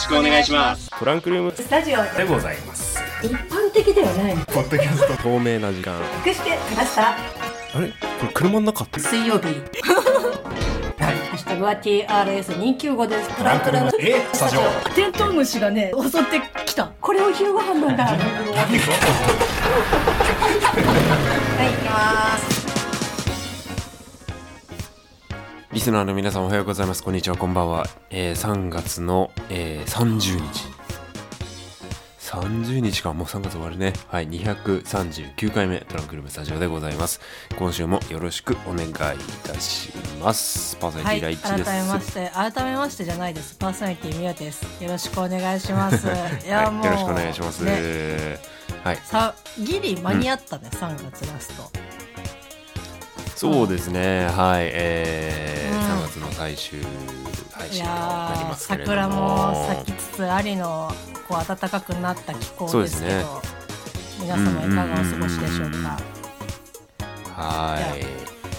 しくお願いします。トランクルーム。スタジオでございます。一般的ではない。のポッドキャスト透明な時間。隠してきました？あれ？これ車の中って？水曜日。ハッシュタグは TRS295 です。トランクルーム。え？スタジオ。テントウムシがね襲ってきた。これを昼ご飯なんだ。はい行きますリスナーの皆さんおはようございます。こんにちは。こんばんは、えー、3月の、えー、30日。30日か。もう3月終わるね。はい。239回目トランクルームスタジオでございます。今週もよろしくお願いいたします。パーソナリティはい、ライチです、改めまして改めましてじゃないです。パーソナリティみやです。よろしくお願いします。い。や、もうはい、よろしくお願いします、ね。はい。さギリ間に合ったね、3月ラストそうですね。はい。えーうん。3月の最終配い信となりますけれども。桜も咲きつつありのこう暖かくなった気候ですけどね。皆様いかがお過ごしでしょうか？はい。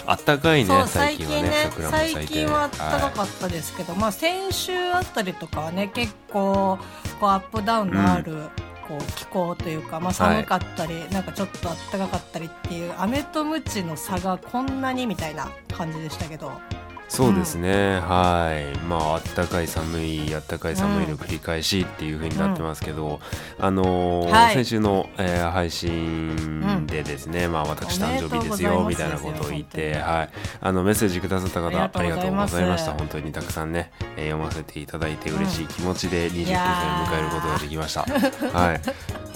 あったかいねそう最近はね最近は暖かかったですけど、まあ先週あたりとかはね結構こうアップダウンのある、こう気候というか、まあ、寒かったり、なんかちょっと暖かかったりっていう雨と鞭の差がこんなにみたいな感じでしたけどそうですね、はい。まああったかい寒いあったかい寒いの繰り返しっていう風になってますけど、あのーはい。先週の、えー配信でですね、まあ私誕生日ですよみたいなことを言って、はい、あのメッセージくださった方ありがあとうございます。りがとうございました。本当にたくさんね、えー読ませていただいて嬉しい気持ちで29歳を迎えることができました。はい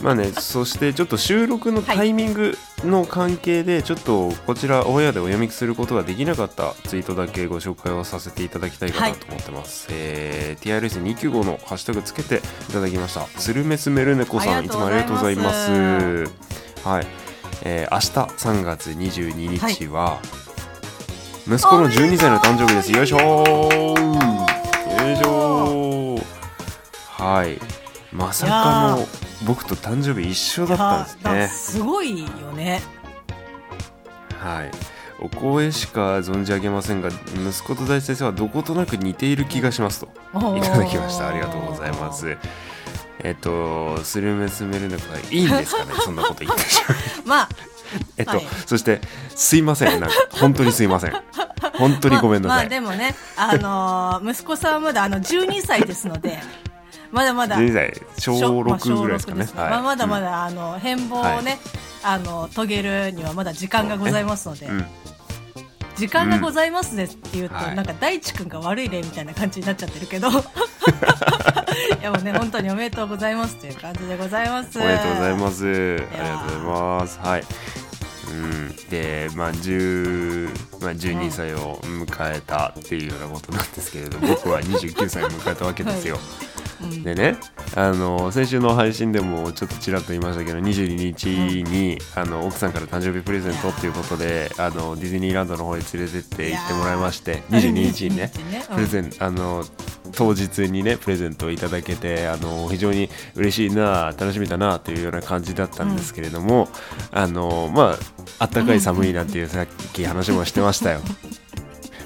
まあね、そしてちょっと収録のタイミングの関係で、ちょっとこちらオンエアでお読みすることができなかったツイートだけご紹介をさせていただきたいかなと思ってます。えー TRS295 のハッシュタグつけていただきました。スルメスメルネコさん、いつもありがとうございます。はい。えー明日3月22日は、息子の12歳の誕生日です。よいしょーよいしょーはい。まさかの僕と誕生日一緒だったんですね。すごいよねはい。お声しか存じ上げませんが、息子と大地先生はどことなく似ている気がしますと。いただきました。ありがとうございます。えっと、スルメスメルネコさん、いいんですかね、そんなこと言ってしまう。まあ えっと、はいそして、すいません、なんか、本当にすいません。本当にごめんなまあ、まさい。あでもね、あのー息子さんはまだあの12歳ですので、まだまだ。12歳、小小まあ6ぐらいですかね。はい小六まあ、まだまだ、あの変貌をね、あの遂げるにはまだ時間がございますので、うん。時間がございますねって言うと、はいなんか大地君が悪い例みたいな感じになっちゃってるけど いやもうね本当におめでとうございますという感じでございますおめでとうございます。ありーがとうございます。はい。うん、で、まあ、10まあ、12歳を迎えたっていうようなことなんですけれど、僕は29歳を迎えたわけですよ。う んでね、あの先週の配信でもちょっとちらっと言いましたけど22日に、あの奥さんから誕生日プレゼントっていうことであのディズニーランドの方へ連れてって行ってもらいましてい。やー22日にね22日ね。うん。プレゼンあの当日にねプレゼントをいただけてあの非常に嬉しいな楽しみだなというような感じだったんですけれども、あのまああったかい寒いなんていうさっき話もしてましたよ。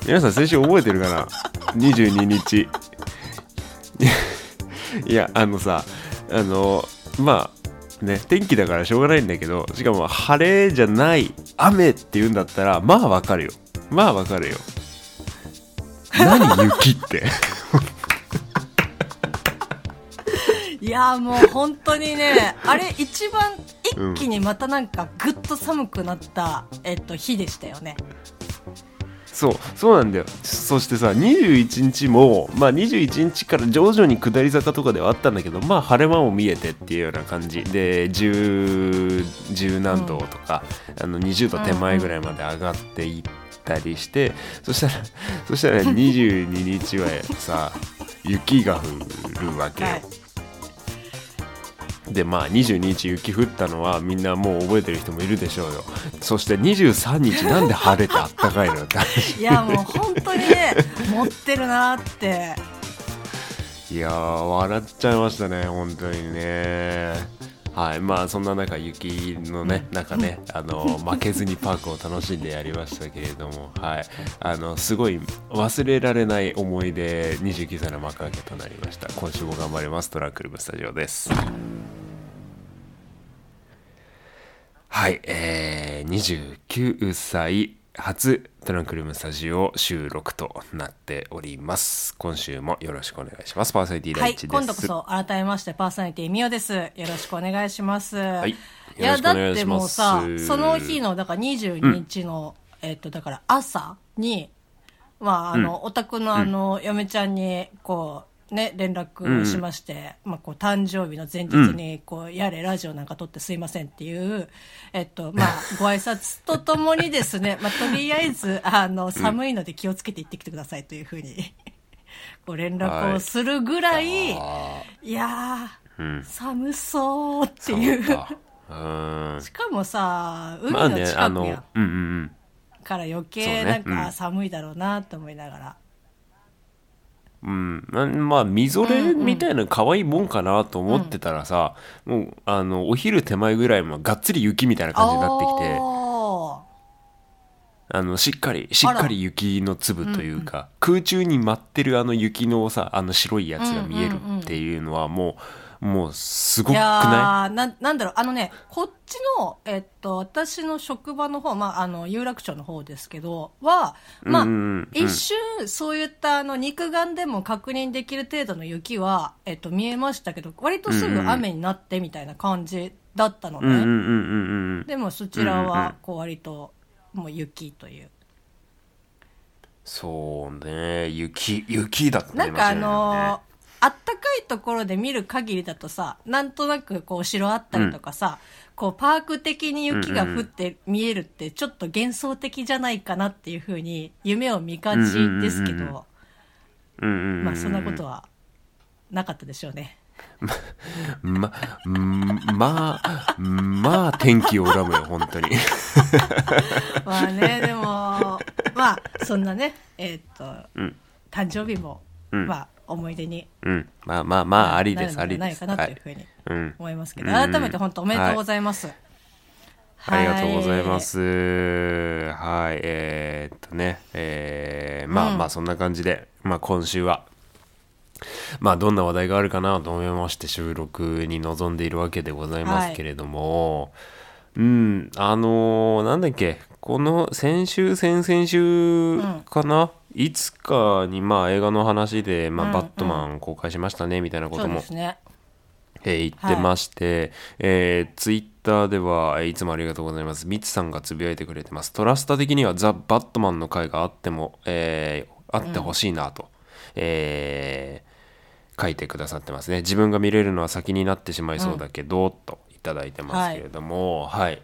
皆さん先週覚えてるかな？22日いやあのさあのまあね天気だからしょうがないんだけどしかも晴れじゃない雨っていうんだったらまあわかるよ。まあわかるよ。何雪って。いやーもう本当にねあれ一番一気にまたなんかぐっと寒くなった、えっと、日でしたよねそうそうなんだよ。そしてさ21日もまあ21日から徐々に下り坂とかではあったんだけどまあ晴れ間も見えてっていうような感じ。で10 10何度とか、あの20度手前ぐらいまで上がっていったりして、そしたらそしたら 22日はさ雪が降るわけよ、はいでまあ22日雪降ったのはみんなもう覚えてる人もいるでしょうよ。そして23日なんで晴れてあったかいの いやもう本当にね持ってるなーって。いやー笑っちゃいましたね本当にね。はい、まあそんな中雪のね中ねあの負けずにパークを楽しんでやりましたけれども、はい、あのすごい忘れられない思い出29歳の幕開けとなりました。今週も頑張ります。トランクルームスタジオですはい、えー、29歳初トランクルームスタジオ収録となっております。今週もよろしくお願いします。パーソナリティはい、第一です、今度こそ改めましてパーソナリティみおです。よろしくお願いします。はいいや、よろしくおだってもうさ、その日の、だから22日の、えっと、だから朝に、まあ、あの、お宅のあの、嫁ちゃんに、こう、ね、連絡しまして、まあ、こう、誕生日の前日に、こう、やれ、ラジオなんか撮ってすいませんっていう、えっと、まあ、ご挨拶とともにですね、まあ、とりあえず、あの、寒いので気をつけて行ってきてくださいというふうに、こう、連絡をするぐらい、あい。やー、寒そうっていう。かうーん。しかもさ、海まあね、の近くあの、やうんうんうん。から余計ねなんかうん。寒いだろうなと思いながら。うん、ままあみぞれみたいな可愛いもんかなと思ってたらさ、もうあのお昼手前ぐらいもがっつり雪みたいな感じになってきてああのしっかりしっかり雪の粒というか、空中に舞ってるあの雪のさあの白いやつが見えるっていうのはもう、もうすごくーい？やなーな、なんだろう、あのね、こっちの、えっと、私の職場の方、まあ、あの、有楽町の方ですけど、は、まあ、うんうんうん。一瞬、そういった、あの、肉眼でも確認できる程度の雪は、えっと、見えましたけど、割とすぐ雨になってみたいな感じだったのね。でも、そちらは、こう、割と、もう雪という。そうね。雪雪だったね。なんかあのーあったかいところで見る限りだとさ、なんとなくこう城あったりとかさ、こうパーク的に雪が降って見えるってちょっと幻想的じゃないかなっていうふうに夢を見がちですけうんうんうんうんど、うんうんうんうん。まあそんなことはなかったでしょうね。ま、んまあ、まあ、天気を恨むよ、本当に。まあね、でも、まあそんなね、えーっと、うん。誕生日も、うん。まあ思い出にうん。まあまあまあ、ありでるありです。のではないかなとはい。いうふうにうん。思いますけど、うん改めて本当おめでとうございます。ありがとうございます。はい。えーっとね、えー、まあうんまあ、そんな感じで、まあ今週は、まあどんな話題があるかなと思いまして収録に臨んでいるわけでございますけれども、うん、あのーなんだっけ、この先週、先々週かな、いつかにまあ映画の話で、まあ、うんバットマン公開しましたねみたいなことも。えー言ってまして、えーツイッターでは、えーいつもありがとうございます。ミツさんがつぶやいてくれてます。トラスタ的にはザ・バットマンの回があっても、えーあってほしいなと、えー書いてくださってますね。自分が見れるのは先になってしまいそうだけど、といただいてますけれども、はい。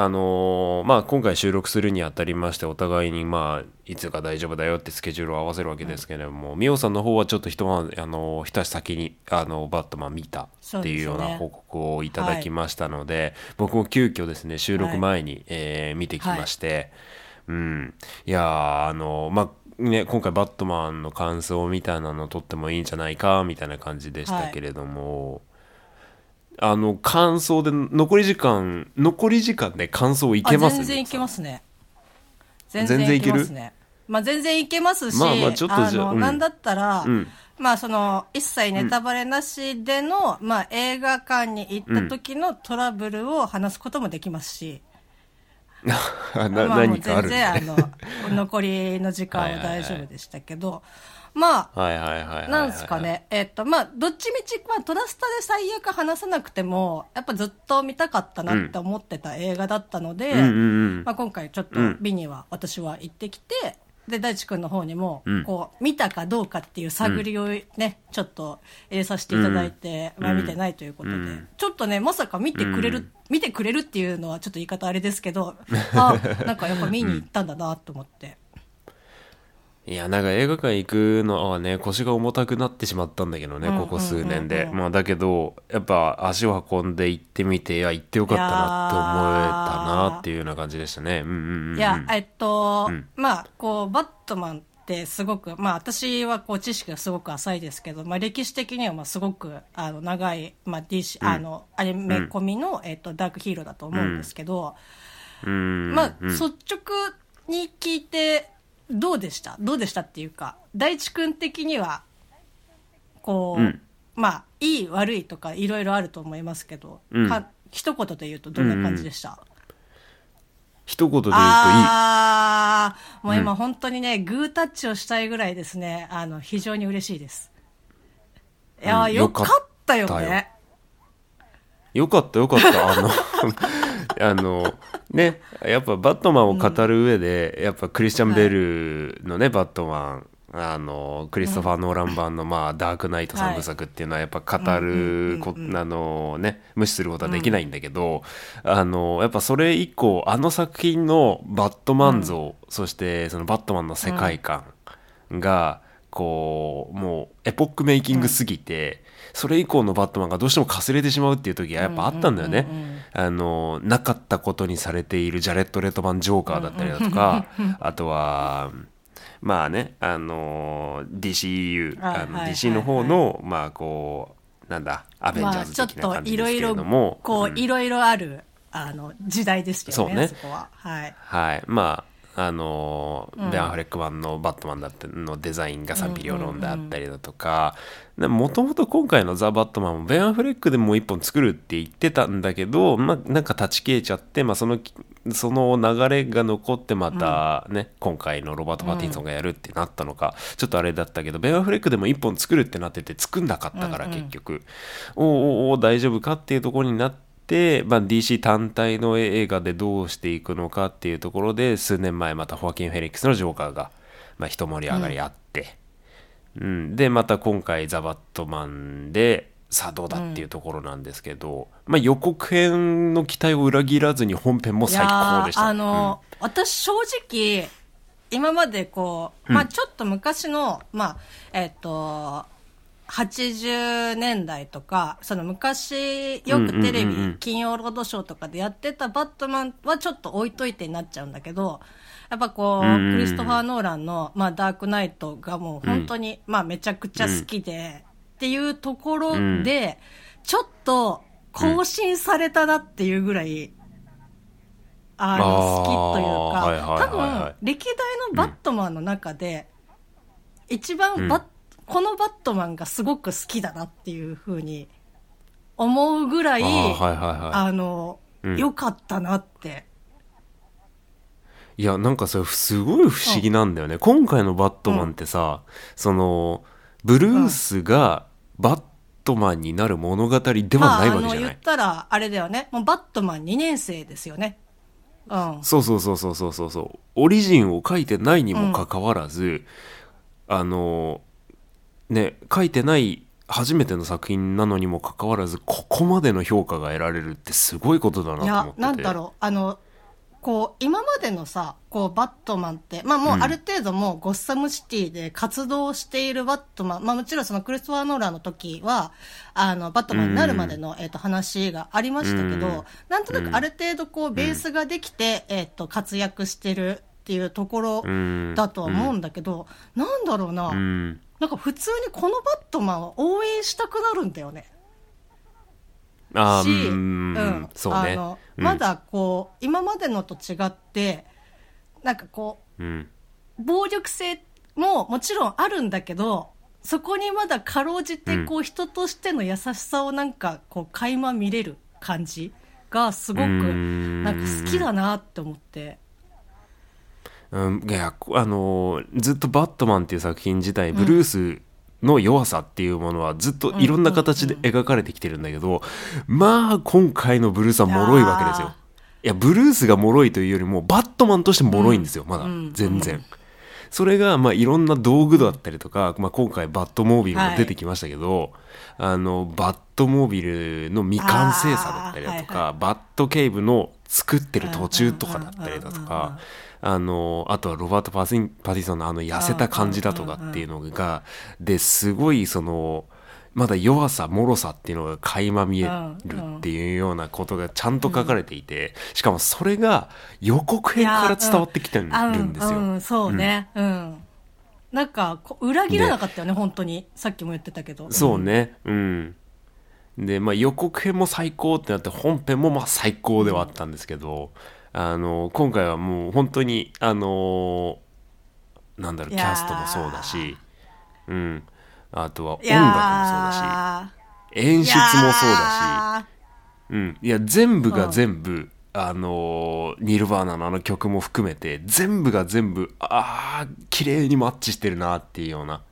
あのーまあ今回収録するにあたりましてお互いにまあいつか大丈夫だよってスケジュールを合わせるわけですけれども、ミオさんの方はちょっと一晩あの一足先にあのバットマン見たっていうような報告をいただきましたので僕も急遽ですね収録前に、えー見てきまして、うん。いやーあのまあね、今回バットマンの感想みたいなの撮ってもいいんじゃないかみたいな感じでしたけれども、あの感想で残り時間残り時間で感想いけますあ全然いけますね。全全然いける？ますね。まあ全然いけますし、まあまあちょっとじゃあうん。のなんだったら、うん。まあその、一切ネタバレなしでの、まあ映画館に行った時のトラブルを話すこともできますし、なまあ何かあるん全然あの、残りの時間は大丈夫でしたけど、まあ、はいはいはいはいはいなんですかね。えっと、まあ、どっちみち、まあ、トラスタで最悪話さなくても、やっぱずっと見たかったなって思ってた映画だったので、まあ、今回ちょっとうん。美には私は行ってきて、で、大地君の方にもうん、こう、見たかどうかっていう探りをね、ちょっと入れさせていただいて、うん。まあ見てないということで、うん。ちょっとね、まさか見てくれる、うん。見てくれるっていうのはちょっと言い方あれですけど、あ、なんかやっぱ見に行ったんだなと思って。いやなんか映画館行くのはね腰が重たくなってしまったんだけどね、うんうんここ数年で、うんうんまあだけどやっぱ足を運んで行ってみていや行ってよかったなって思えたなっていうような感じでしたね。うんうんうんうん。いや、えっと、うん。まあ、こう、バットマンっってすごく、まあ私はこう知識がすごく浅いですけど、まあ歴史的にはまあすごくあの長い、まあ DC、あの、アニメ込みの、えっと、ダークヒーローだと思うんですけど、うん。まあうん。率直に聞いてどうでした？どうでしたっていうか、大地君的には、こう、うん。まあいい悪いとかいろいろあると思いますけど、うん。か一言で言うとどんな感じでした、一言で言うといい。ああ、もう今本当にね、グータッチをしたいぐらいですね、あの、非常に嬉しいです。いやー、うんよかったよね。よかったよかった。あの、あの、ね、やっぱバットマンを語る上で、やっぱクリスチャン・ベルのね、バットマン、あの、クリストファー・ノーラン版の、まあ、ダークナイト三部作っていうのは、やっぱ語るこ、あのね、無視することはできないんだけど、あの、やっぱそれ以降、あの作品のバットマン像、そしてそのバットマンの世界観が、こう、もう、エポックメイキングすぎて、それ以降のバットマンがどうしてもかすれてしまうっていう時がやっぱあったんだよね。あの、なかったことにされているジャレット・レッドマン・ジョーカーだったりだとか、あとは、まあね、あの、DCU、あのはいはいはい。DC の方の、まあこう、なんだ、アベンジャまあ、ーズちょっと的な感じいろいろですけれども、、こう、うん。いろいろある、あの、時代ですよね、そうね。そこは。はい。はい、まああのーうん。ベン・アフレック版のバットマンだったのデザインが賛否両論であったりだとかもともと今回の「ザ・バットマン」もベン・アフレックでもう一本作るって言ってたんだけど、まあ、なんか断ち切れちゃって、まあ、そのその流れが残ってまたね、今回のロバート・パティンソンがやるってなったのか、ちょっとあれだったけどベン・アフレックでも一本作るってなってて作んなかったからうんうん。結局、おうおうおう大丈夫かっていうところになって。で、まあ、DC 単体の映画でどうしていくのかっていうところで数年前またホアキン・フェリックスのジョーカーが、まあ、一盛り上がりあって、うん。でまた今回「ザ・バットマン」でさあどうだっていうところなんですけど、まあ、予告編の期待を裏切らずに本編も最高でした。あの、私正直、今までこう、まあちょっと昔の、まあ、えっ、と、80年代とか、その昔よくテレうんうんうんうん。ビ、金曜ロードショーとかでやってたバットマンはちょっと置いといてになっちゃうんだけど、やっぱこう、うんうんうんクリストファー・ノーランの、まあダークナイトがもう本当に、まあめちゃくちゃ好きで、っていうところで、ちょっと更新されたなっていうぐらい、あの、好きというか、はいはいはいはい多分、歴代のバットマンの中で、一番バッ、このバットマンがすごく好きだなっていうふうに思うぐらい、あーはいはいはい。あの、うん。良かったなって。いやなんかそれすごい不思議なんだよね、今回のバットマンってさ、そのブルースがバットマンになる物語ではないわけじゃない、言ったら、あれだよね。もうバットマン2年生ですよね。うん。そうそうそうそうそうそう。そうオリジンを書いてないにもかかわらず、あのね書いてない初めての作品なのにもかかわらずここまでの評価が得られるってすごいことだなといや思って、て。なんだろう、あの、こう、今までのさ、こう、バットマンって、まあもうある程度もうゴッサムシティで活動しているバットマン、まあもちろんそのクリストファー・ノーランの時は、あの、バットマンになるまでの、えっ、と、話がありましたけど、うん。なんとなくある程度こう、ベースができて、えっ、と、活躍してるっていうところうん。だとは思うんだけど、なんだろうな、うんなんか普通にこのバットマンを応援したくなるんだよね。し、あーうんそうね。あの、うん。まだこう、今までのと違って、なんかこうん。う、暴力性ももちろんあるんだけど、そこにまだかろうじて、こう、人としての優しさをなんか、こう、垣間見れる感じがすごく、うん。なんか好きだなって思って。うん、いやあのずっと「バットマン」っていう作品自体ブルースの弱さっていうものはずっといろんな形で描かれてきてるんだけど、まあ今回のブルースは脆いわけですよ。いやブルースが脆いというよりもバットマンとして脆いんですよ、まだうん。全然。それが、まあ、いろんな道具だったりとか、まあ、今回バットモービルも出てきましたけど、あのバットモービルの未完成さだったりだとか、あー。はいバットケイブの作ってる途中とかだったりだとか、あのあとはロバート・パティソンのあの痩せた感じだとかっていうのがですごいそのまだ弱さ脆さっていうのが垣間見えるっていうようなことがちゃんと書かれていて、しかもそれが予告編から伝わってきてるんですよ。うんうん、そうね。うん。なんか裏切らなかったよね本当にさっきも言ってたけど。そうね。うん。でまあ予告編も最高ってなって本編もまあ最高ではあったんですけど、あの今回はもう本当にあのなんだろうキャストもそうだしうん。あとは音い楽もそうやだし演ー出もそうだしうん、いや全部が全部、あのーニルバーナのあの曲も含めて全部が全部ああ綺麗にマッチしてるなっていうような、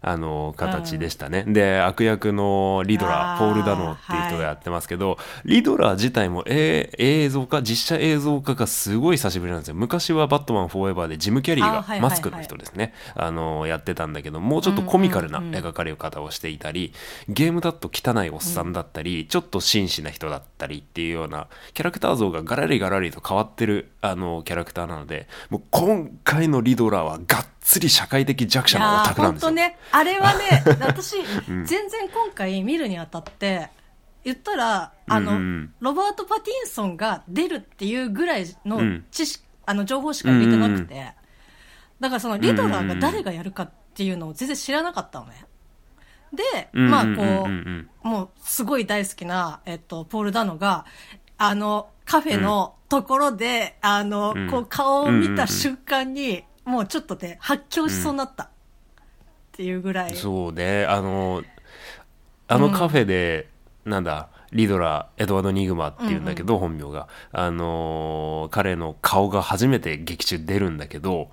あのー形でしたね、で悪役のリドラあーポール・ダノーっていう人がやってますけど、リドラ自体も、えー映像化実写映像化がすごい久しぶりなんですよ。昔は「バットマンフォーエバー」でジム・キャリーがマスクの人ですね、あのーやってたんだけどもうちょっとコミカルな描かれ方をしていたり、ゲームだと汚いおっさんだったり、ちょっと紳士な人だったりっていうようなキャラクター像がガラリガラリと変わってるあのキャラクターなのでもう今回のリドラーはがっつり社会的弱者のオタクなんですよ。本当ね、あれはね、私、全然今回見るにあたって、言ったら、あの、うんうん。ロバート・パティンソンが出るっていうぐらいのうん。知識、あの、情報しか入れてなくて、だからそのリドラーが誰がやるかっていうのを全然知らなかったのね。で、まあこう、うんうんうんうん。もうすごい大好きな、えっと、ポール・ダノが、あの、カフェのところで、あの、うん。こう顔を見た瞬間に、もうちょっとね、発狂しそうになった。っていうぐらい。そうねあのあのカフェで、なんだリドラーエドワード・ニグマっていうんだけど、本名があのー彼の顔が初めて劇中出るんだけど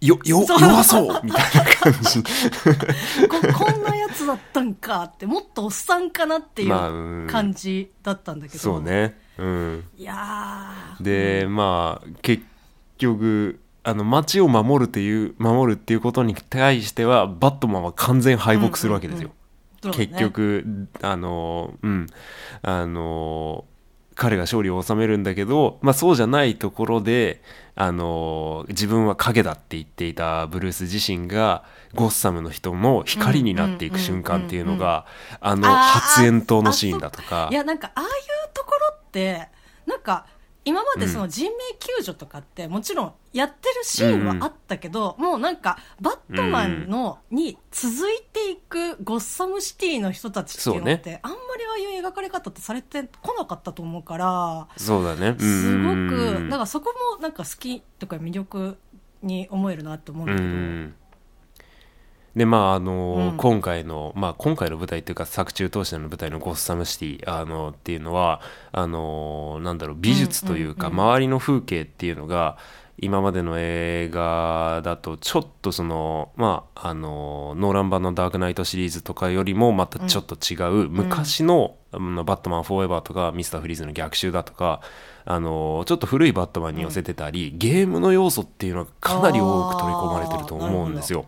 よよ弱そうみたいな感じ ここんなやつだったんかって、もっとおっさんかなっていまあうんう感じだったんだけど。そう。ねうんいやー。でまあ結局あの街を守るっていう守るっていうことに対してはバットマンは完全敗北するわけですよ、そうだね。結、局あのうん。あの彼が勝利を収めるんだけど、まあ、そうじゃないところであの自分は影だって言っていたブルース自身がゴッサムの人の光になっていく瞬間っていうのがあの発煙筒のシーンだとか。いや、なんか、ああいうところって、なんか、今までその人命救助とかって、もちろんやってるシーンはあったけど、もうなんか、バットマンの、に続いていくゴッサムシティの人たちっていうのって、あんまりああいう描かれ方ってされてこなかったと思うから、そうだね。すごうんく、だからそこもなんか好きとか魅力に思えるなって思うんだけど、うんでまああの、うん。今回の、まあ、今回の舞台っていうか作中通しての舞台の「ゴッサムシティ」あのっていうのはあのなんだろう美術というか、うんうん周りの風景っていうのが今までの映画だとちょっとそのまああのノーラン版の「ダークナイト」シリーズとかよりもまたちょっと違う、昔の、あのバットマンフォーエバー」とか「ミスター・フリーズの逆襲」だとかあのちょっと古いバットマンに寄せてたり、ゲームの要素っていうのがかなり多く取り込まれてると思うんですよ。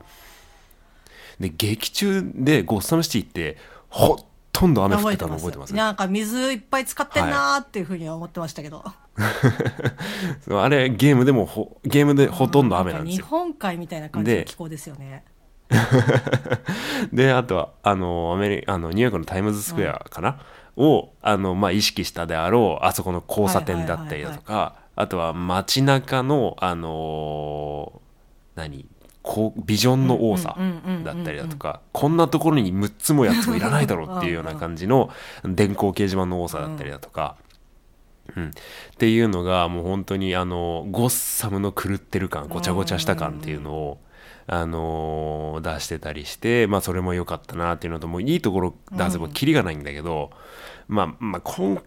で劇中でゴッサムシティってほとんど雨降ってたの覚えてます？なんか水いっぱい使ってんなーっていうふうには思ってましたけど。そうあれゲームでもほゲームでほとんど雨なんです日よ。本海みたいな感じので気候ですよね。であとはあのアメリあのニューヨークのタイムズスクエアかな、をあの、まあ、意識したであろうあそこの交差点だったりだとか、あとは街中のあの何？こうビジョンの多さだったりだとかこんなところに6つも8つもいらないだろうっていうような感じの電光掲示板の多さだったりだとか、うん、っていうのがもう本当にあのゴッサムの狂ってる感ごちゃごちゃした感っていうのを、あのー出してたりして、まあ、それも良かったなっていうのともういいところ出せばキリがないんだけど、まあ、まあ今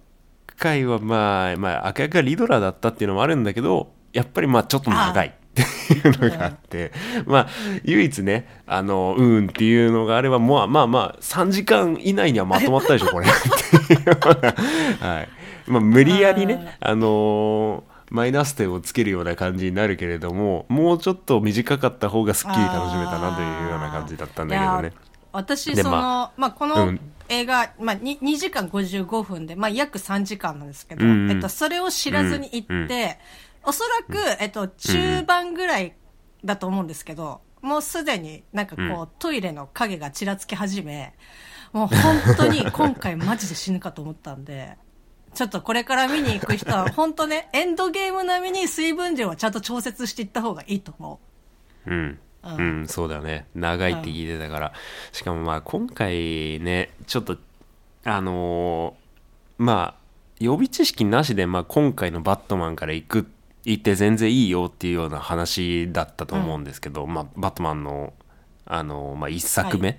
回はまあ、まあ、悪役がリドラーだったっていうのもあるんだけどやっぱりまあちょっと長いっていうのがあってまあ唯一ねあのうんっていうのがあればもうまあまあ3時間以内にはまとまったでしょこれ。っていうような、はい。まあ、無理やりねあのーマイナス点をつけるような感じになるけれどももうちょっと短かった方がすっきり楽しめたなというような感じだったんだけどね。私、でその、ままあ、こうのん。映画、まあ2、2時間55分で、まあ、約3時間なんですけど、うんうん。えっと、それを知らずに行って、うんうおそらく、えっと、中盤ぐらいだと思うんですけど、もうすでになんかこう、うん。トイレの影がちらつき始め、もう本当に 今回マジで死ぬかと思ったんで、ちょっとこれから見に行く人は、本当ね、エンドゲーム並みに水分量はちゃんと調節していった方がいいと思う。うん。うん。うん、そうだよね。長いって聞いてたから、しかもまあ今回ねちょっとあのーまあ予備知識なしで、まあ、今回のバットマンから行く行って全然いいよっていうような話だったと思うんですけど、まあ、バットマンの、あのーまあ、1作目、は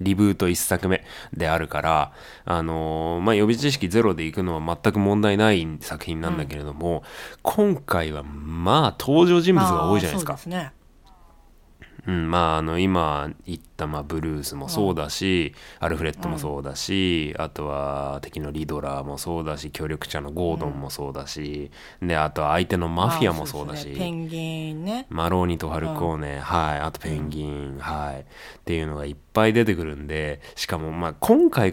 リブート1作目であるから、あのーまあ、予備知識ゼロで行くのは全く問題ない作品なんだけれども、今回はまあ登場人物が多いじゃないですか。まあ。そうん、まああの今言った、まあ、ブルースもそうだし、アルフレッドもそうだし、あとは敵のリドラーもそうだし協力者のゴードンもそうだし、であとは相手のマフィアもそうだし、ペンギンね。マローニとファルコーネ、はいあとペンギン、はい。っていうのがいっぱい出てくるんでしかもまあ今回